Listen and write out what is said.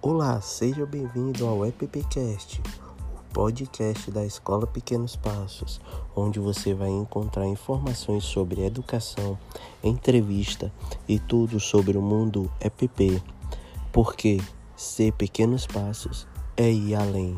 Olá, seja bem-vindo ao EppCast, o podcast da Escola Pequenos Passos, onde você vai encontrar informações sobre educação, entrevista e tudo sobre o mundo EPP. Porque ser pequenos passos é ir além.